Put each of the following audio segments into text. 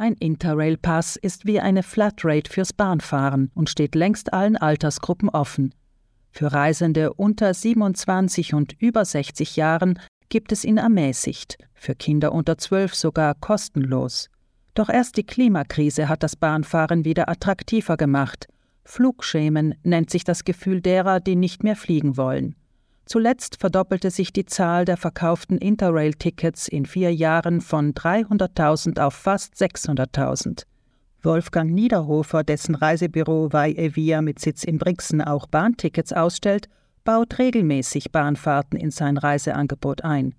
Ein Interrail-Pass ist wie eine Flatrate fürs Bahnfahren und steht längst allen Altersgruppen offen. Für Reisende unter 27 und über 60 Jahren gibt es ihn ermäßigt, für Kinder unter 12 sogar kostenlos. Doch erst die Klimakrise hat das Bahnfahren wieder attraktiver gemacht. Flugschämen nennt sich das Gefühl derer, die nicht mehr fliegen wollen. Zuletzt verdoppelte sich die Zahl der verkauften Interrail-Tickets in vier Jahren von 300.000 auf fast 600.000. Wolfgang Niederhofer, dessen Reisebüro Vai mit Sitz in Brixen auch Bahntickets ausstellt, baut regelmäßig Bahnfahrten in sein Reiseangebot ein.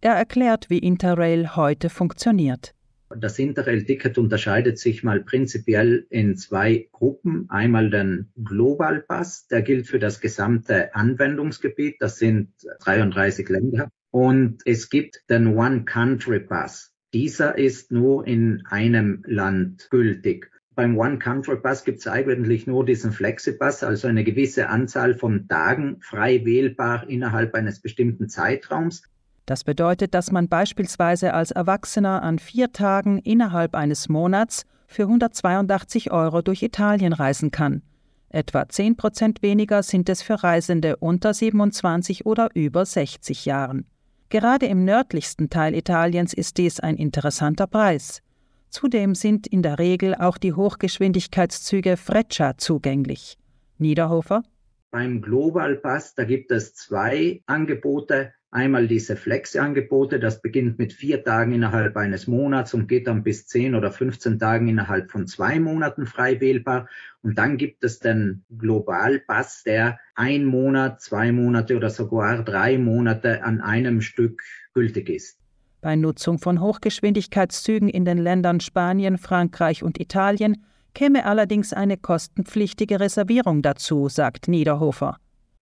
Er erklärt, wie Interrail heute funktioniert. Das Interrail-Ticket unterscheidet sich mal prinzipiell in zwei Gruppen. Einmal den Global Pass, der gilt für das gesamte Anwendungsgebiet, das sind 33 Länder. Und es gibt den One Country Pass. Dieser ist nur in einem Land gültig. Beim One Country Pass gibt es eigentlich nur diesen Flexipass, also eine gewisse Anzahl von Tagen frei wählbar innerhalb eines bestimmten Zeitraums. Das bedeutet, dass man beispielsweise als Erwachsener an vier Tagen innerhalb eines Monats für 182 Euro durch Italien reisen kann. Etwa 10 Prozent weniger sind es für Reisende unter 27 oder über 60 Jahren. Gerade im nördlichsten Teil Italiens ist dies ein interessanter Preis. Zudem sind in der Regel auch die Hochgeschwindigkeitszüge Freccia zugänglich. Niederhofer? Beim Global Pass, da gibt es zwei Angebote. Einmal diese Flex-Angebote, das beginnt mit vier Tagen innerhalb eines Monats und geht dann bis zehn oder 15 Tagen innerhalb von zwei Monaten frei wählbar. Und dann gibt es den Globalpass, der ein Monat, zwei Monate oder sogar drei Monate an einem Stück gültig ist. Bei Nutzung von Hochgeschwindigkeitszügen in den Ländern Spanien, Frankreich und Italien käme allerdings eine kostenpflichtige Reservierung dazu, sagt Niederhofer.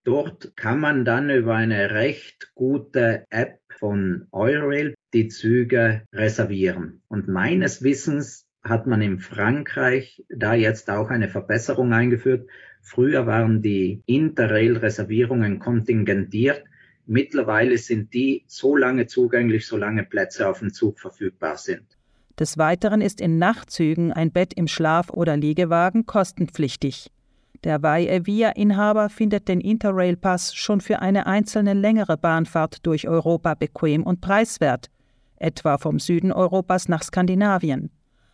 Dort kann man dann über eine recht gute App von Eurail die Züge reservieren. Und meines Wissens hat man in Frankreich da jetzt auch eine Verbesserung eingeführt. Früher waren die Interrail-Reservierungen kontingentiert. Mittlerweile sind die so lange zugänglich, solange Plätze auf dem Zug verfügbar sind. Des Weiteren ist in Nachtzügen ein Bett im Schlaf- oder Liegewagen kostenpflichtig. Der Vai-Via-Inhaber findet den Interrail-Pass schon für eine einzelne längere Bahnfahrt durch Europa bequem und preiswert, etwa vom Süden Europas nach Skandinavien.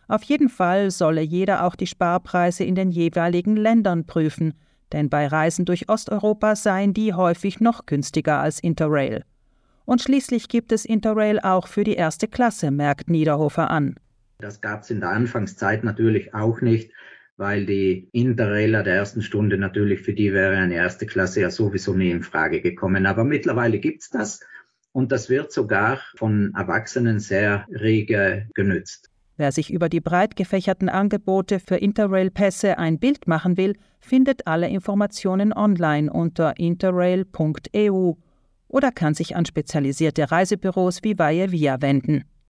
Auf jeden Fall solle jeder auch die Sparpreise in den jeweiligen Ländern prüfen, denn bei Reisen durch Osteuropa seien die häufig noch günstiger als Interrail. Und schließlich gibt es Interrail auch für die erste Klasse, merkt Niederhofer an. Das gab es in der Anfangszeit natürlich auch nicht weil die Interrailer der ersten Stunde natürlich für die wäre eine erste Klasse ja sowieso nie in Frage gekommen. Aber mittlerweile gibt's das und das wird sogar von Erwachsenen sehr rege genützt. Wer sich über die breit gefächerten Angebote für Interrail-Pässe ein Bild machen will, findet alle Informationen online unter interrail.eu oder kann sich an spezialisierte Reisebüros wie Vaie Via wenden.